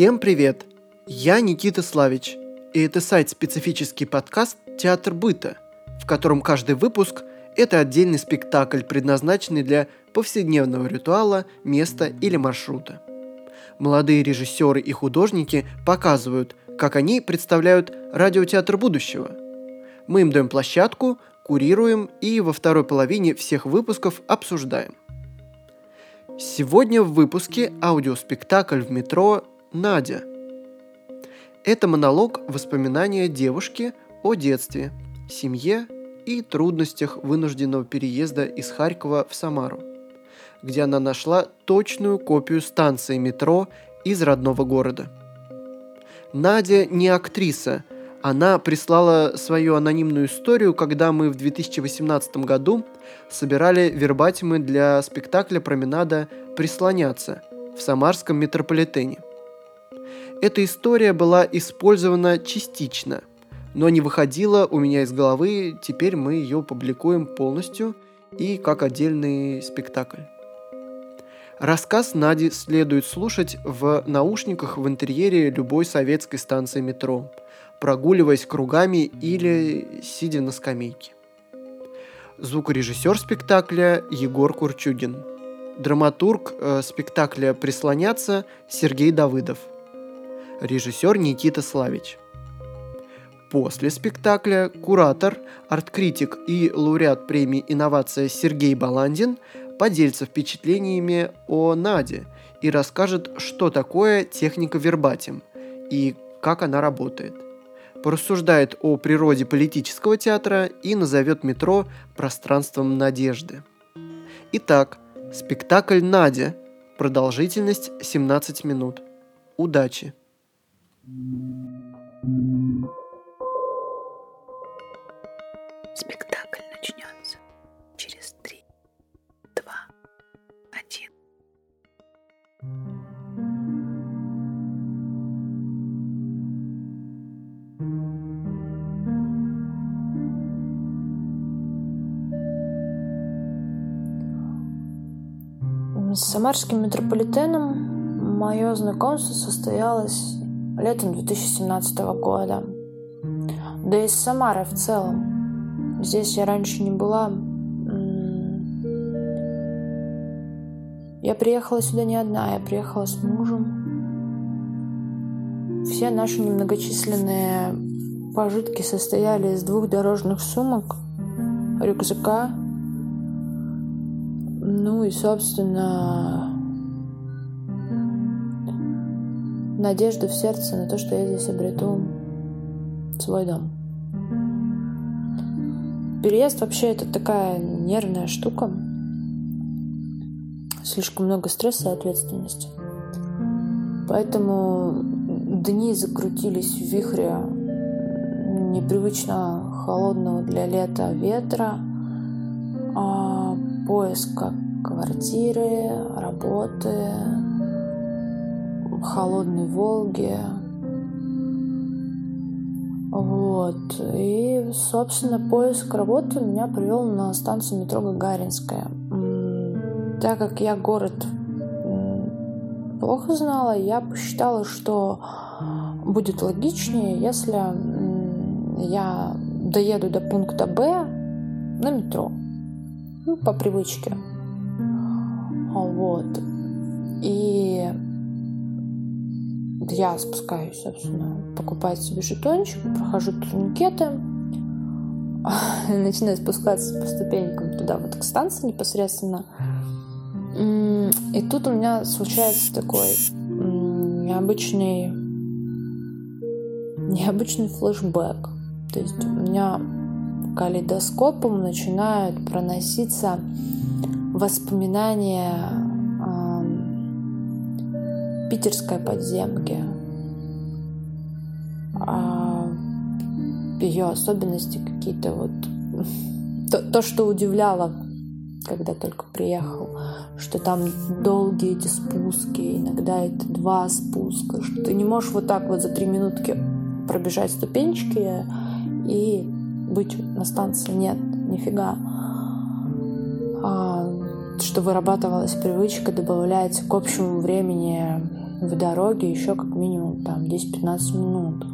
Всем привет! Я Никита Славич, и это сайт-специфический подкаст «Театр быта», в котором каждый выпуск – это отдельный спектакль, предназначенный для повседневного ритуала, места или маршрута. Молодые режиссеры и художники показывают, как они представляют радиотеатр будущего. Мы им даем площадку, курируем и во второй половине всех выпусков обсуждаем. Сегодня в выпуске аудиоспектакль в метро «Надя». Это монолог воспоминания девушки о детстве, семье и трудностях вынужденного переезда из Харькова в Самару, где она нашла точную копию станции метро из родного города. Надя не актриса, она прислала свою анонимную историю, когда мы в 2018 году собирали вербатимы для спектакля «Променада. Прислоняться» в Самарском метрополитене. Эта история была использована частично, но не выходила у меня из головы, теперь мы ее публикуем полностью и как отдельный спектакль. Рассказ Нади следует слушать в наушниках в интерьере любой советской станции метро, прогуливаясь кругами или сидя на скамейке. Звукорежиссер спектакля Егор Курчугин. Драматург э, спектакля «Прислоняться» Сергей Давыдов. Режиссер Никита Славич. После спектакля куратор, арт-критик и лауреат премии «Инновация» Сергей Баландин поделится впечатлениями о Наде и расскажет, что такое техника вербатим и как она работает. Порассуждает о природе политического театра и назовет метро пространством надежды. Итак, спектакль «Надя». Продолжительность 17 минут. Удачи! Спектакль начнется через три два, один. С самарским метрополитеном мое знакомство состоялось летом 2017 года. Да и с Самарой в целом. Здесь я раньше не была, Я приехала сюда не одна, я приехала с мужем. Все наши немногочисленные пожитки состояли из двух дорожных сумок, рюкзака, ну и, собственно, надежда в сердце на то, что я здесь обрету свой дом. Переезд вообще это такая нервная штука слишком много стресса и ответственности. Поэтому дни закрутились в вихре непривычно холодного для лета ветра, а поиска квартиры, работы, холодной Волги. Вот. И, собственно, поиск работы меня привел на станцию метро Гагаринская. Так как я город плохо знала, я посчитала, что будет логичнее, если я доеду до пункта Б на метро. Ну, по привычке. Вот. И я спускаюсь, собственно, покупать себе жетончик, прохожу турникеты, начинаю спускаться по ступенькам туда, вот к станции непосредственно. И тут у меня случается такой необычный, необычный флешбэк. То есть у меня калейдоскопом начинают проноситься воспоминания питерской подземке, о ее особенности какие-то вот то, то, что удивляло когда только приехал, что там долгие эти спуски, иногда это два спуска, что ты не можешь вот так вот за три минутки пробежать ступенчики и быть на станции. Нет, нифига. А, что вырабатывалась привычка, добавляется к общему времени в дороге еще как минимум там 10-15 минут.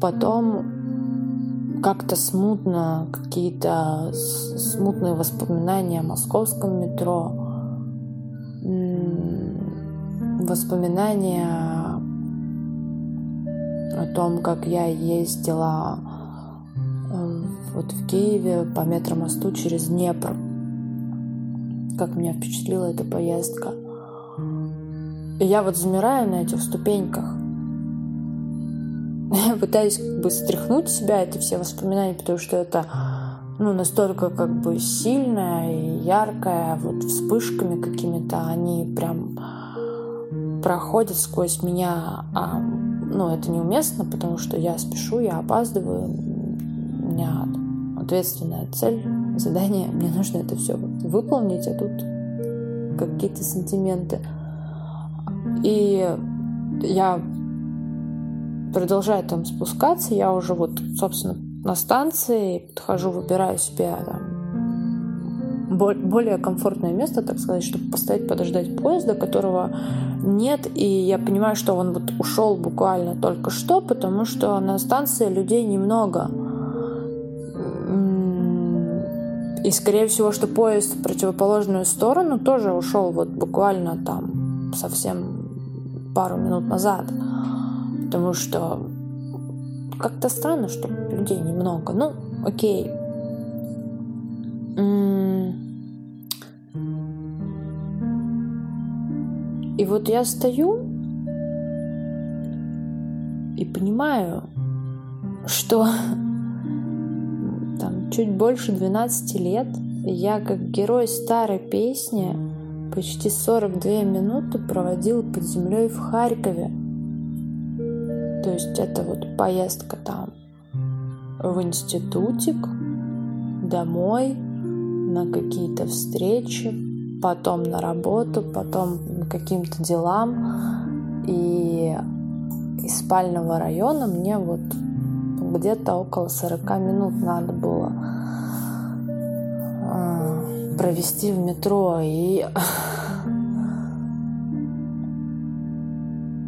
Потом как-то смутно, какие-то смутные воспоминания о московском метро, воспоминания о том, как я ездила э, вот в Киеве по метромосту через Днепр. Как меня впечатлила эта поездка. И я вот замираю на этих ступеньках. Я пытаюсь как бы стряхнуть себя эти все воспоминания, потому что это ну, настолько как бы сильное и яркое, вот вспышками какими-то, они прям проходят сквозь меня, а, ну, это неуместно, потому что я спешу, я опаздываю, у меня ответственная цель, задание, мне нужно это все выполнить, а тут какие-то сантименты. И я продолжаю там спускаться, я уже вот, собственно, на станции, подхожу, выбираю себе там более комфортное место, так сказать, чтобы постоять, подождать поезда, которого нет, и я понимаю, что он вот ушел буквально только что, потому что на станции людей немного. И, скорее всего, что поезд в противоположную сторону тоже ушел вот буквально там совсем пару минут назад. Потому что как-то странно, что людей немного. Ну, окей. И вот я стою и понимаю, что там чуть больше 12 лет я как герой старой песни почти 42 минуты проводил под землей в Харькове. То есть это вот поездка там в институтик, домой, на какие-то встречи, потом на работу, потом каким-то делам. И из спального района мне вот где-то около 40 минут надо было провести в метро. И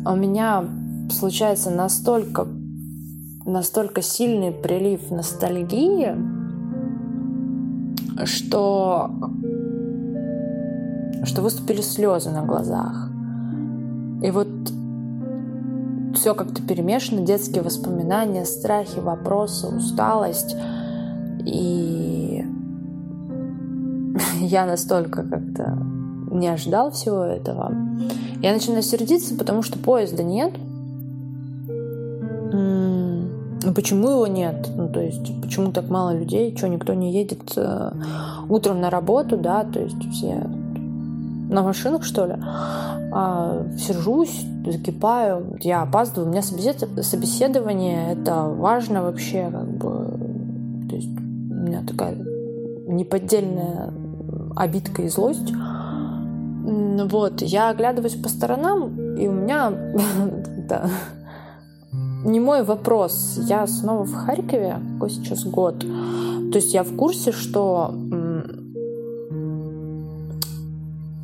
у меня случается настолько, настолько сильный прилив ностальгии, что, что выступили слезы на глазах. И вот все как-то перемешано, детские воспоминания, страхи, вопросы, усталость. И я настолько как-то не ожидал всего этого. Я начинаю сердиться, потому что поезда нет. Ну почему его нет? Ну то есть почему так мало людей? Что никто не едет э, утром на работу, да? То есть все на машинах что ли? А, сержусь, закипаю, я опаздываю. У меня собеседование это важно вообще, как бы. То есть у меня такая неподдельная обидка и злость. Вот, я оглядываюсь по сторонам, и у меня да, не мой вопрос. Я снова в Харькове. Какой сейчас год? То есть я в курсе, что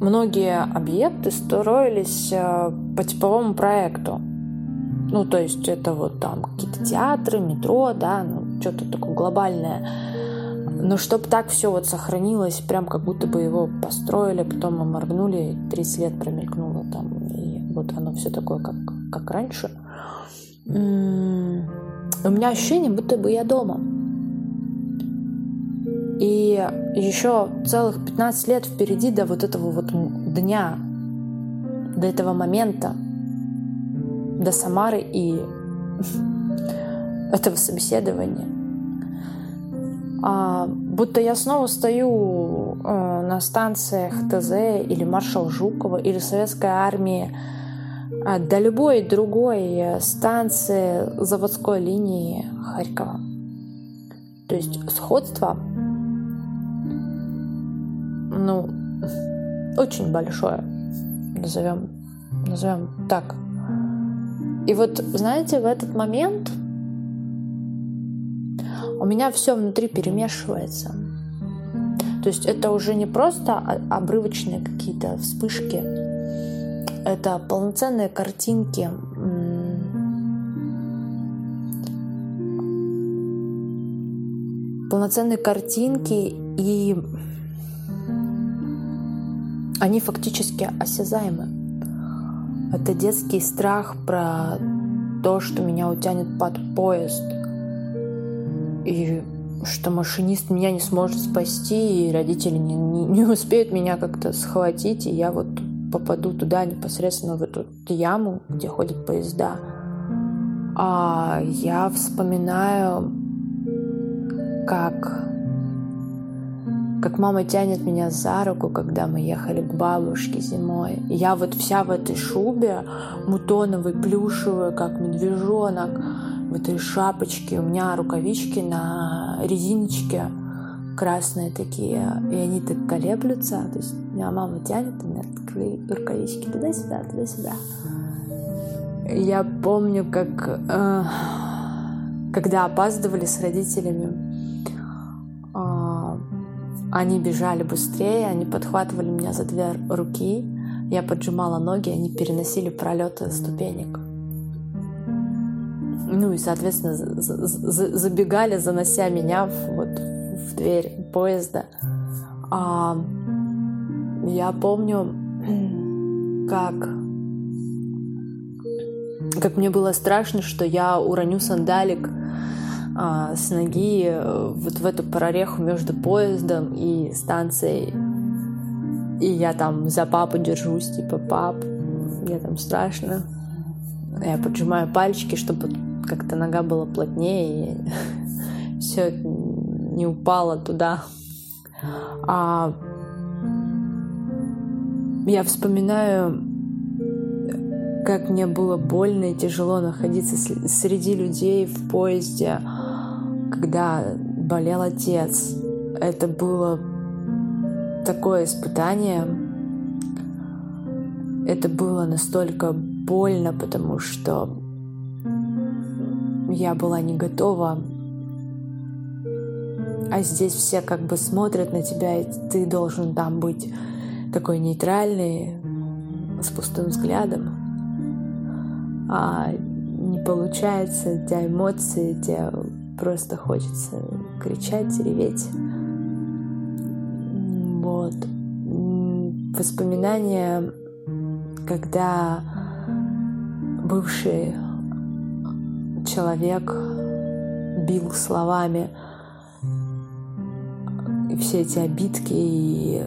многие объекты строились э, по типовому проекту. Ну, то есть это вот там какие-то театры, метро, да, ну, что-то такое глобальное. Но чтобы так все вот сохранилось, прям как будто бы его построили, потом мы моргнули, 30 лет промелькнуло там, и вот оно все такое, как, как раньше – у меня ощущение, будто бы я дома. И еще целых 15 лет впереди до вот этого вот дня, до этого момента, до Самары и этого собеседования. А, будто я снова стою э, на станциях ТЗ или маршал Жукова или советской армии а, до любой другой станции заводской линии Харькова. То есть сходство, ну, очень большое, назовем, назовем так. И вот, знаете, в этот момент у меня все внутри перемешивается. То есть это уже не просто обрывочные какие-то вспышки, это полноценные картинки. Полноценные картинки, и они фактически осязаемы. Это детский страх про то, что меня утянет под поезд. И что машинист меня не сможет спасти, и родители не, не, не успеют меня как-то схватить, и я вот попаду туда непосредственно в эту яму, где ходят поезда. А я вспоминаю, как как мама тянет меня за руку, когда мы ехали к бабушке зимой. Я вот вся в этой шубе, мутоновой, плюшевой, как медвежонок, в этой шапочке. У меня рукавички на резиночке красные такие, и они так колеблются. То есть меня мама тянет, у меня рукавички туда-сюда, туда-сюда. Я помню, как э, когда опаздывали с родителями, э, они бежали быстрее, они подхватывали меня за две руки, я поджимала ноги, они переносили пролеты ступенек. Ну и, соответственно, забегали, занося меня в, вот, в дверь поезда. А, я помню, как как мне было страшно, что я уроню сандалик а, с ноги э, вот в эту прореху между поездом и станцией. И я там за папу держусь, типа, пап, мне там страшно. Я поджимаю пальчики, чтобы как-то нога была плотнее, и все не упало туда. А я вспоминаю, как мне было больно и тяжело находиться среди людей в поезде, когда болел отец. Это было такое испытание. Это было настолько больно, потому что я была не готова. А здесь все как бы смотрят на тебя, и ты должен там быть такой нейтральный, с пустым взглядом. А не получается, тебя эмоции, тебе просто хочется кричать, реветь. Вот. Воспоминания, когда бывший человек бил словами и все эти обидки и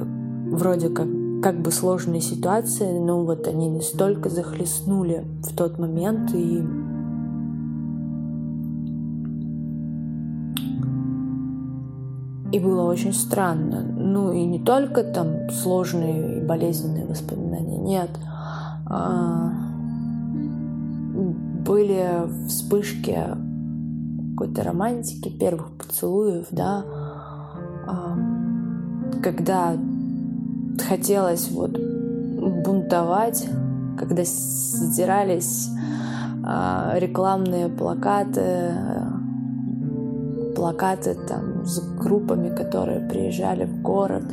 вроде как как бы сложные ситуации, но вот они настолько захлестнули в тот момент и И было очень странно. Ну и не только там сложные и болезненные воспоминания, нет. А, были вспышки какой-то романтики, первых поцелуев, да, а, когда хотелось вот бунтовать, когда сдирались а, рекламные плакаты, плакаты там с группами, которые приезжали в город,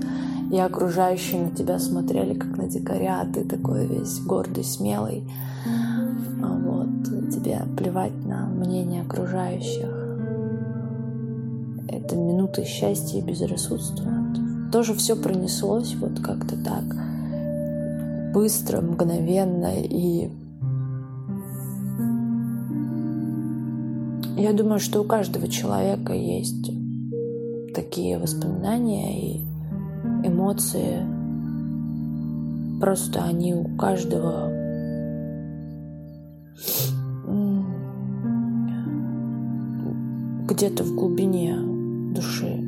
и окружающие на тебя смотрели как на дикаря, ты такой весь гордый, смелый. Тебе плевать на мнение окружающих. Это минуты счастья и безрассудства. Тоже все пронеслось вот как-то так быстро, мгновенно и я думаю, что у каждого человека есть такие воспоминания и эмоции. Просто они у каждого где-то в глубине души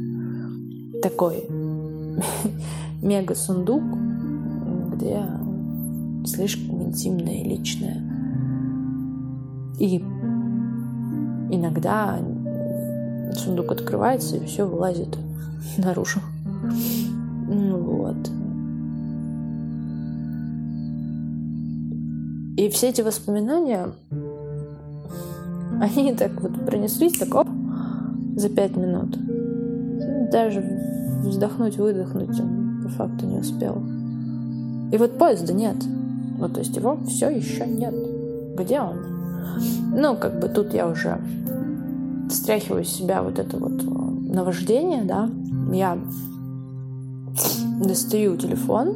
такой мега сундук, где слишком интимное личное. И иногда сундук открывается и все вылазит наружу. Вот. И все эти воспоминания, они так вот пронеслись, так оп, за пять минут. Даже вздохнуть, выдохнуть он по факту не успел. И вот поезда нет. Ну, то есть его все еще нет. Где он? Ну, как бы тут я уже стряхиваю с себя вот это вот э, наваждение, да. Я достаю телефон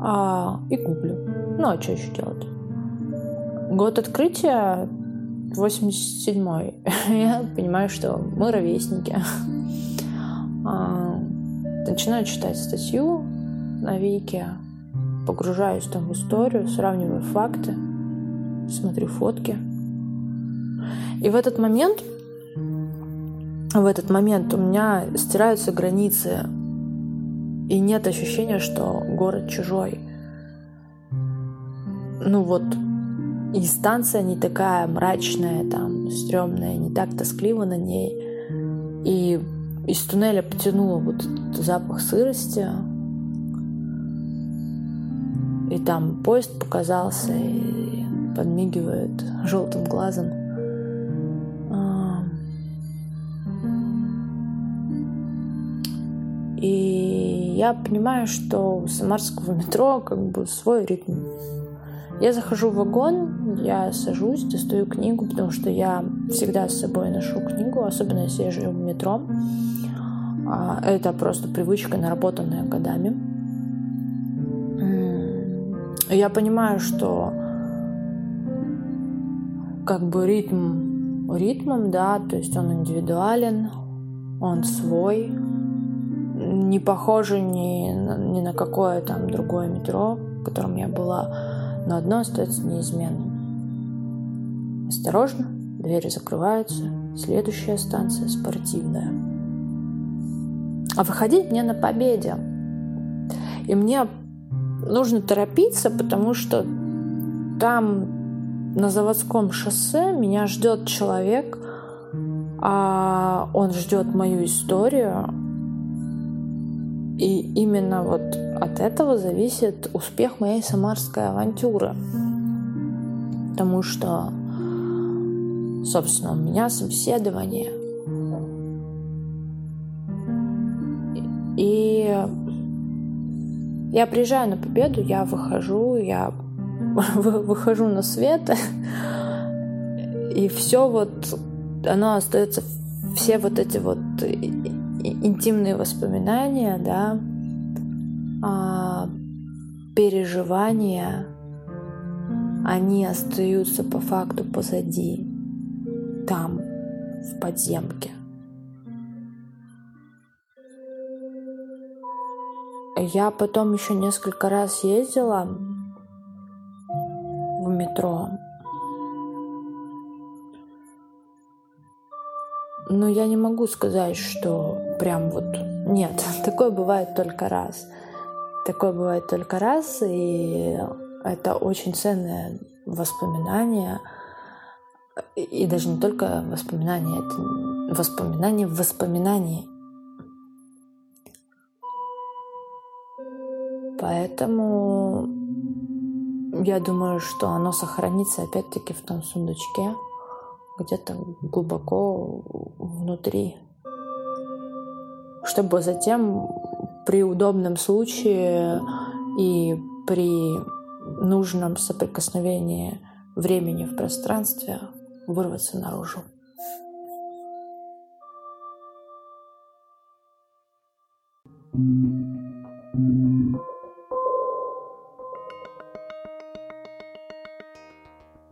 а, и гуглю. Ну, а что еще делать? Год открытия 87-й. Я понимаю, что мы ровесники. А, начинаю читать статью на Вике, погружаюсь там в историю, сравниваю факты, смотрю фотки. И в этот момент, в этот момент у меня стираются границы, и нет ощущения, что город чужой. Ну вот, и станция не такая мрачная, там, стрёмная, не так тоскливо на ней. И из туннеля потянуло вот этот запах сырости. И там поезд показался и подмигивает желтым глазом. А. И я понимаю, что у самарского метро как бы свой ритм. Я захожу в вагон, я сажусь, достаю книгу, потому что я всегда с собой ношу книгу, особенно если я живу в метро. А, это просто привычка, наработанная годами. Я понимаю, что как бы ритм ритмом, да, то есть он индивидуален, он свой, не похожий ни, ни на какое там другое метро, в котором я была но одно остается неизменным. Осторожно, двери закрываются, следующая станция спортивная. А выходить мне на победе. И мне нужно торопиться, потому что там на заводском шоссе меня ждет человек, а он ждет мою историю, и именно вот от этого зависит успех моей самарской авантюры. Потому что, собственно, у меня собеседование. И я приезжаю на победу, я выхожу, я выхожу на свет, и все вот, оно остается, все вот эти вот интимные воспоминания, да, а, переживания, они остаются по факту позади, там, в подземке. Я потом еще несколько раз ездила в метро, Но я не могу сказать, что прям вот нет. Такое бывает только раз. Такое бывает только раз, и это очень ценное воспоминание. И даже не только воспоминание, это воспоминание в воспоминании. Поэтому я думаю, что оно сохранится опять-таки в том сундучке где-то глубоко внутри, чтобы затем при удобном случае и при нужном соприкосновении времени в пространстве вырваться наружу.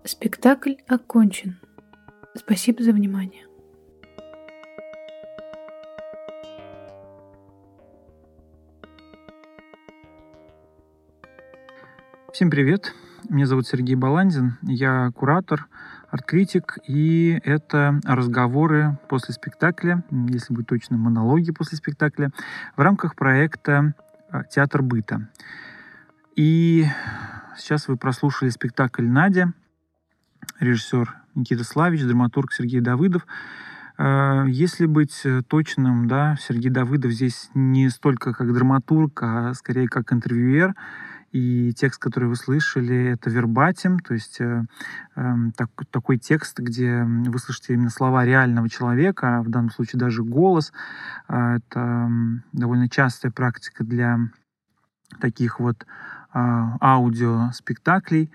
Спектакль окончен. Спасибо за внимание. Всем привет! Меня зовут Сергей Баландин, я куратор, арт-критик, и это разговоры после спектакля, если быть точно, монологи после спектакля, в рамках проекта а, «Театр быта». И сейчас вы прослушали спектакль «Надя», режиссер Никита Славич, драматург Сергей Давыдов. Э, если быть точным, да, Сергей Давыдов здесь не столько как драматург, а скорее как интервьюер. И текст, который вы слышали, это вербатим, то есть э, э, так, такой текст, где вы слышите именно слова реального человека, в данном случае даже голос. Э, это э, довольно частая практика для таких вот аудиоспектаклей.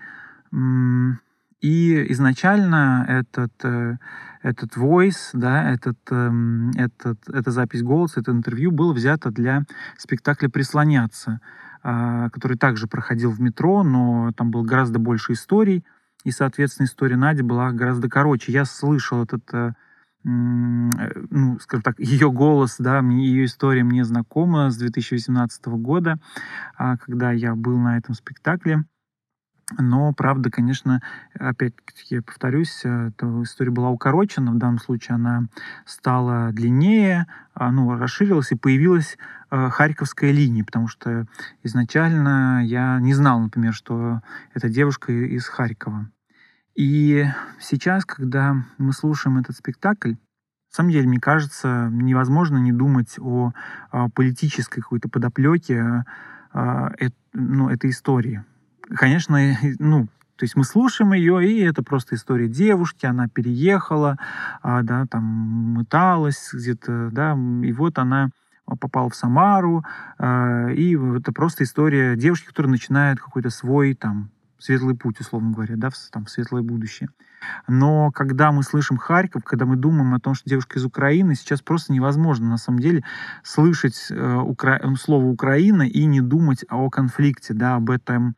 И изначально этот, э, этот voice, да, этот, эм, этот, эта запись голоса, это интервью было взято для спектакля «Прислоняться», а, который также проходил в метро, но там было гораздо больше историй, и, соответственно, история Нади была гораздо короче. Я слышал этот, э, ну, скажем так, ее голос, да, ее история мне знакома с 2018 года, а, когда я был на этом спектакле. Но, правда, конечно, опять-таки, повторюсь, э, эта история была укорочена. В данном случае она стала длиннее, а, ну, расширилась и появилась э, Харьковская линия, потому что изначально я не знал, например, что эта девушка из Харькова. И сейчас, когда мы слушаем этот спектакль, на самом деле, мне кажется, невозможно не думать о, о политической какой-то подоплеке э, э, ну, этой истории конечно, ну, то есть мы слушаем ее, и это просто история девушки, она переехала, а, да, там мыталась где-то, да, и вот она попала в Самару, а, и это просто история девушки, которая начинает какой-то свой там светлый путь, условно говоря, да, в, там, в светлое будущее. Но когда мы слышим Харьков, когда мы думаем о том, что девушка из Украины, сейчас просто невозможно, на самом деле, слышать э, укра... слово «Украина» и не думать о конфликте, да, об этом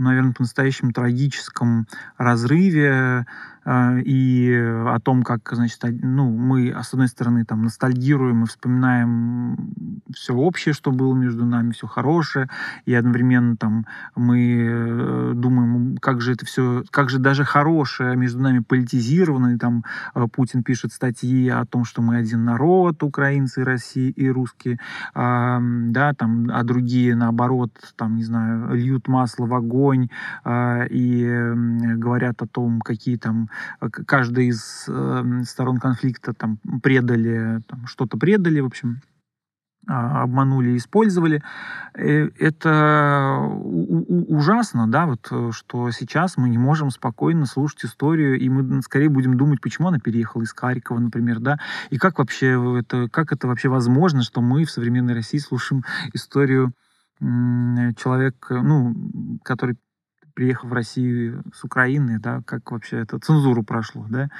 наверное, по-настоящему трагическом разрыве э, и о том, как, значит, ну, мы, с одной стороны, там, ностальгируем и вспоминаем все общее, что было между нами, все хорошее, и одновременно там мы э, думаем, как же это все, как же даже хорошее между нами политизировано, и там э, Путин пишет статьи о том, что мы один народ, украинцы, России и русские, а, да, там, а другие, наоборот, там, не знаю, льют масло в огонь а, и говорят о том, какие там каждая из э, сторон конфликта там предали, там, что-то предали, в общем, а, обманули использовали. Э, это ужасно, да, вот, э, что сейчас мы не можем спокойно слушать историю, и мы скорее будем думать, почему она переехала из Харькова, например, да, и как вообще это, как это вообще возможно, что мы в современной России слушаем историю человека, ну, который приехав в Россию с Украины, да, как вообще это цензуру прошло, да.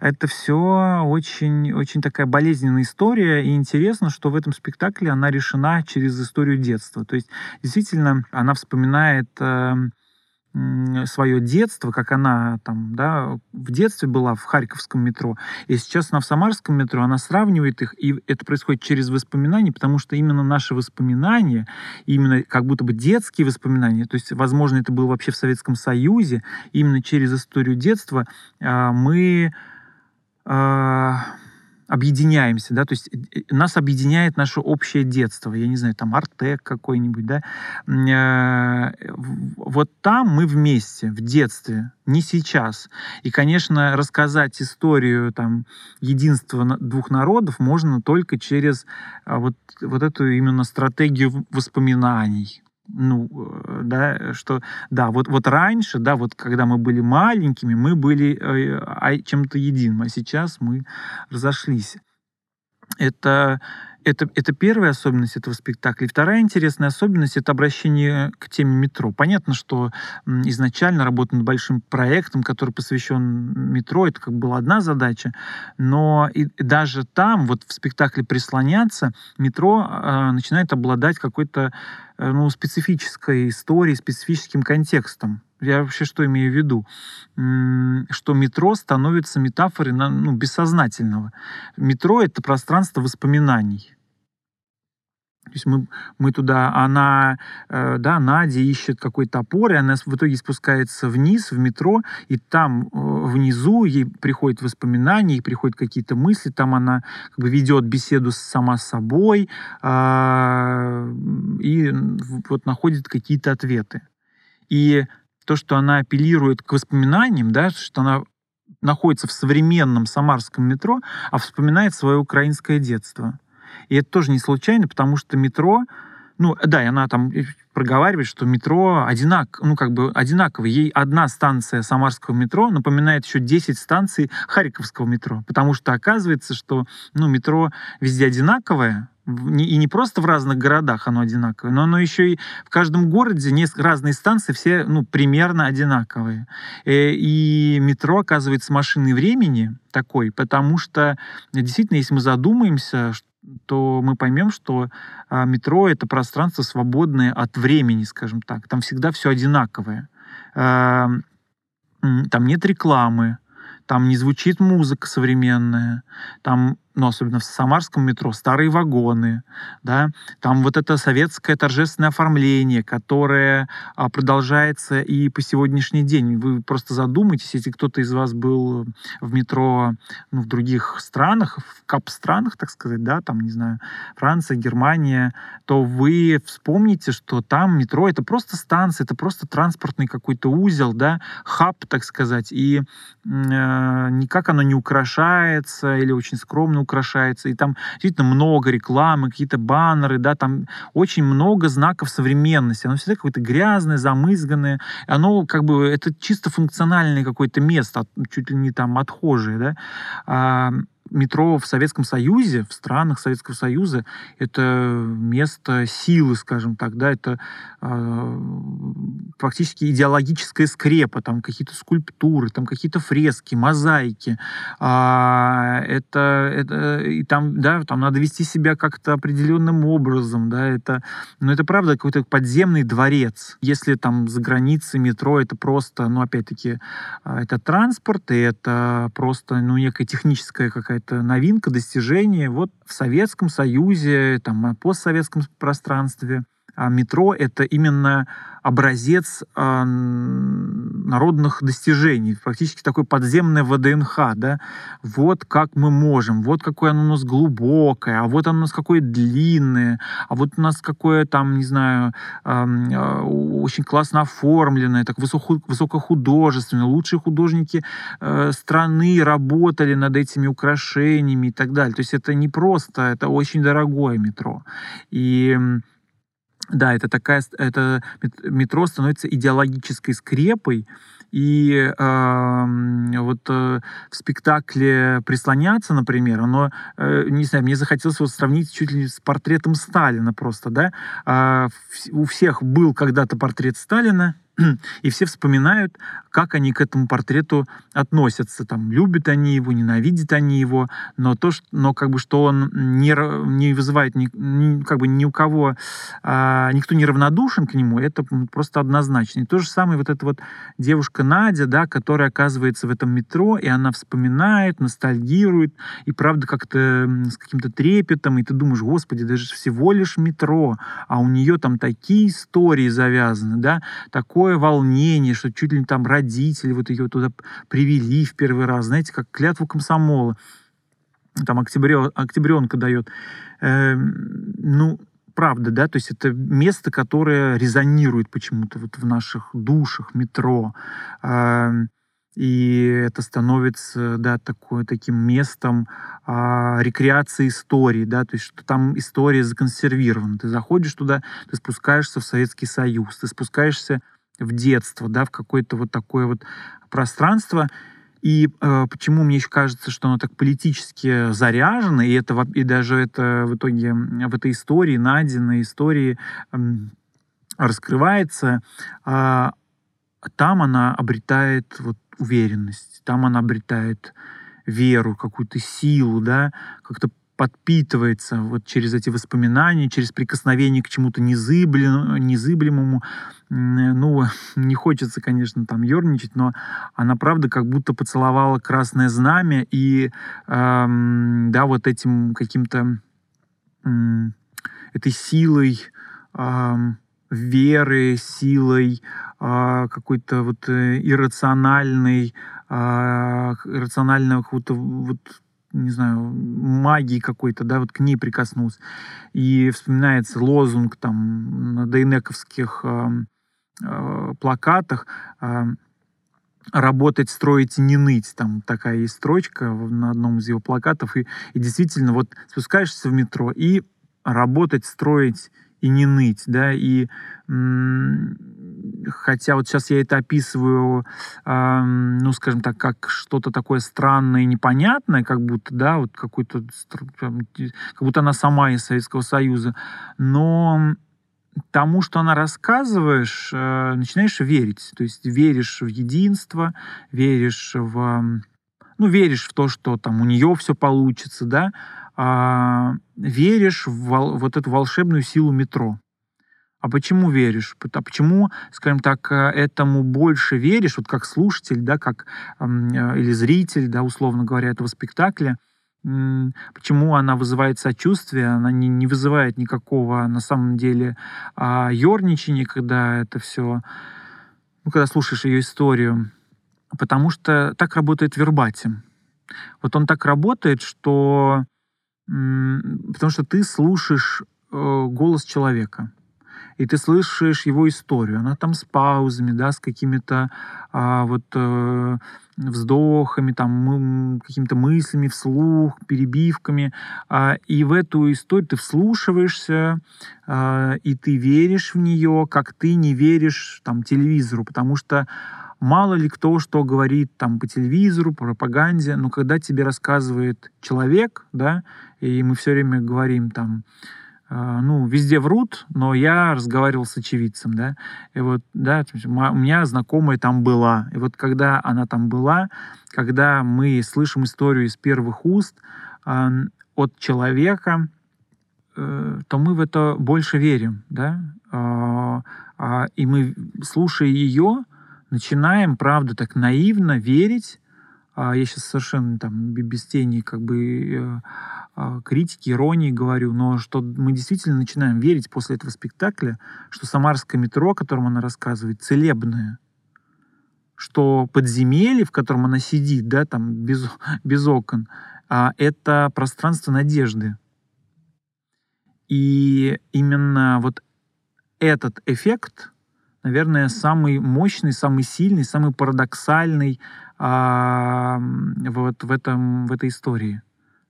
Это все очень, очень такая болезненная история, и интересно, что в этом спектакле она решена через историю детства. То есть, действительно, она вспоминает э, свое детство, как она там, да, в детстве была в Харьковском метро, и сейчас она в Самарском метро, она сравнивает их, и это происходит через воспоминания, потому что именно наши воспоминания, именно как будто бы детские воспоминания, то есть, возможно, это было вообще в Советском Союзе, именно через историю детства а, мы а, объединяемся, да, то есть э, нас объединяет наше общее детство, я не знаю, там Артек какой-нибудь, да, э, вот там мы вместе, в детстве, не сейчас. И, конечно, рассказать историю там единства двух народов можно только через а, вот, вот эту именно стратегию воспоминаний, ну, э, да, что, да, вот, вот раньше, да, вот когда мы были маленькими, мы были э, чем-то единым, а сейчас мы разошлись. Это это, это первая особенность этого спектакля. И вторая интересная особенность — это обращение к теме метро. Понятно, что изначально работа над большим проектом, который посвящен метро, это как была одна задача, но и даже там, вот в спектакле «Прислоняться», метро э, начинает обладать какой-то э, ну, специфической историей, специфическим контекстом. Я вообще что имею в виду? Что метро становится метафорой ну, бессознательного. Метро — это пространство воспоминаний. То есть мы, мы туда, она, э, да, Надя ищет какой-то опор, и она в итоге спускается вниз, в метро, и там э, внизу ей приходят воспоминания, ей приходят какие-то мысли, там она как бы ведет беседу сама с собой, э, и вот находит какие-то ответы. И то, что она апеллирует к воспоминаниям, да, что она находится в современном самарском метро, а вспоминает свое украинское детство. И это тоже не случайно, потому что метро, ну да, и она там проговаривает, что метро одинак, ну, как бы одинаково. Ей одна станция самарского метро напоминает еще 10 станций харьковского метро, потому что оказывается, что ну, метро везде одинаковое, и не просто в разных городах оно одинаковое, но оно еще и в каждом городе разные станции, все ну, примерно одинаковые. Э, и метро, оказывается, машиной времени такой, потому что действительно, если мы задумаемся, то мы поймем, что а, метро — это пространство свободное от времени, скажем так. Там всегда все одинаковое. Там нет рекламы, там не звучит музыка современная, там ну, особенно в Самарском метро, старые вагоны, да, там вот это советское торжественное оформление, которое а, продолжается и по сегодняшний день. Вы просто задумайтесь, если кто-то из вас был в метро ну, в других странах, в кап-странах, так сказать, да, там, не знаю, Франция, Германия, то вы вспомните, что там метро — это просто станция, это просто транспортный какой-то узел, да, хаб, так сказать, и э, никак оно не украшается или очень скромно украшается, и там действительно много рекламы, какие-то баннеры, да, там очень много знаков современности. Оно всегда какое-то грязное, замызганное. Оно как бы, это чисто функциональное какое-то место, чуть ли не там отхожее, да. Метро в Советском Союзе, в странах Советского Союза, это место силы, скажем так, да, это э, практически идеологическая скрепа, там какие-то скульптуры, там какие-то фрески, мозаики, а, это, это, и там, да, там надо вести себя как-то определенным образом, да, это, но это правда какой-то подземный дворец. Если там за границей метро, это просто, ну, опять-таки, а, это транспорт, и это просто, ну, некая техническая какая какая-то новинка, достижение. Вот в Советском Союзе, там, постсоветском пространстве метро — это именно образец э, народных достижений, практически такой подземное ВДНХ, да, вот как мы можем, вот какое оно у нас глубокое, а вот оно у нас какое длинное, а вот у нас какое там, не знаю, э, очень классно оформленное, так высоко, высокохудожественное, лучшие художники э, страны работали над этими украшениями и так далее. То есть это не просто, это очень дорогое метро. И да, это такая, это метро становится идеологической скрепой, и э, вот э, в спектакле «Прислоняться», например, оно, э, не знаю, мне захотелось его сравнить чуть ли с портретом Сталина просто, да. Э, у всех был когда-то портрет Сталина, и все вспоминают, как они к этому портрету относятся. Там, любят они его, ненавидят они его, но то, что, но как бы, что он не, не вызывает ни, ни, как бы ни у кого, а, никто не равнодушен к нему, это просто однозначно. И то же самое вот эта вот девушка Надя, да, которая оказывается в этом метро, и она вспоминает, ностальгирует, и правда как-то с каким-то трепетом, и ты думаешь, господи, даже всего лишь метро, а у нее там такие истории завязаны, да, такое такое волнение, что чуть ли не там родители вот ее туда привели в первый раз, знаете, как клятву комсомола. Там октябрё, октябренка дает. Э, ну, правда, да, то есть это место, которое резонирует почему-то вот в наших душах, метро. Э, и это становится, да, такое, таким местом а, рекреации истории, да, то есть что там история законсервирована. Ты заходишь туда, ты спускаешься в Советский Союз, ты спускаешься в детство, да, в какое-то вот такое вот пространство. И э, почему мне еще кажется, что оно так политически заряжено, и это и даже это в итоге в этой истории, найденной истории э, раскрывается, э, там она обретает вот уверенность, там она обретает веру, какую-то силу, да, как-то подпитывается вот через эти воспоминания, через прикосновение к чему-то незыблемому. Ну, не хочется, конечно, там ерничать, но она, правда, как будто поцеловала красное знамя и, эм, да, вот этим каким-то, эм, этой силой эм, веры, силой э, какой-то вот э, иррациональной, э, иррационального какого-то вот не знаю, магии какой-то, да, вот к ней прикоснулся. И вспоминается лозунг там на дейнековских э, э, плакатах э, работать, строить не ныть. Там такая есть строчка на одном из его плакатов. И, и действительно, вот спускаешься в метро и работать, строить и не ныть, да, и хотя вот сейчас я это описываю, э, ну, скажем так, как что-то такое странное и непонятное, как будто, да, вот какой-то, как будто она сама из Советского Союза, но тому, что она рассказываешь, э, начинаешь верить. То есть веришь в единство, веришь в... Ну, веришь в то, что там у нее все получится, да, а, веришь в вол, вот эту волшебную силу метро. А почему веришь? А почему, скажем так, э, этому больше веришь, вот как слушатель, да, как э, или зритель, да, условно говоря, этого спектакля? Почему она вызывает сочувствие? Она не, не вызывает никакого, на самом деле, а, ерничания, когда это все, ну, когда слушаешь ее историю. Потому что так работает вербатим. Вот он так работает, что потому что ты слушаешь э, голос человека и ты слышишь его историю. Она там с паузами, да, с какими-то а, вот э, вздохами, там, какими-то мыслями вслух, перебивками. А, и в эту историю ты вслушиваешься, а, и ты веришь в нее, как ты не веришь там телевизору, потому что мало ли кто что говорит там по телевизору, по пропаганде, но когда тебе рассказывает человек, да, и мы все время говорим там, ну, везде врут, но я разговаривал с очевидцем, да, и вот, да, у меня знакомая там была, и вот когда она там была, когда мы слышим историю из первых уст э, от человека, э, то мы в это больше верим, да, э, и мы, слушая ее, начинаем, правда, так наивно верить, я сейчас совершенно там без тени как бы... Э, а, критики, иронии говорю, но что мы действительно начинаем верить после этого спектакля, что самарское метро, о котором она рассказывает, целебное, что подземелье, в котором она сидит, да, там без, без окон, а, это пространство надежды. И именно вот этот эффект, наверное, самый мощный, самый сильный, самый парадоксальный а, вот в, этом, в этой истории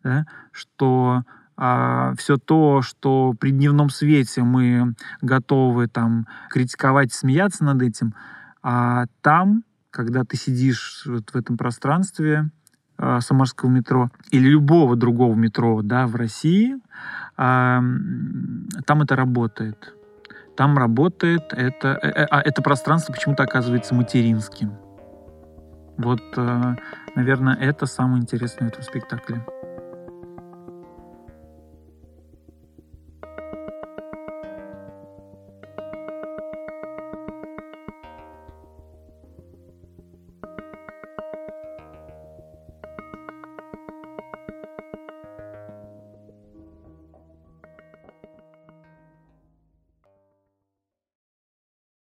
да, что а, все то, что при дневном свете мы готовы там критиковать, смеяться над этим, а там, когда ты сидишь вот в этом пространстве а, Самарского метро или любого другого метро, да, в России, а, там это работает. Там работает это, э, э, а это пространство почему-то оказывается материнским. Вот, э, наверное, это самое интересное в этом спектакле.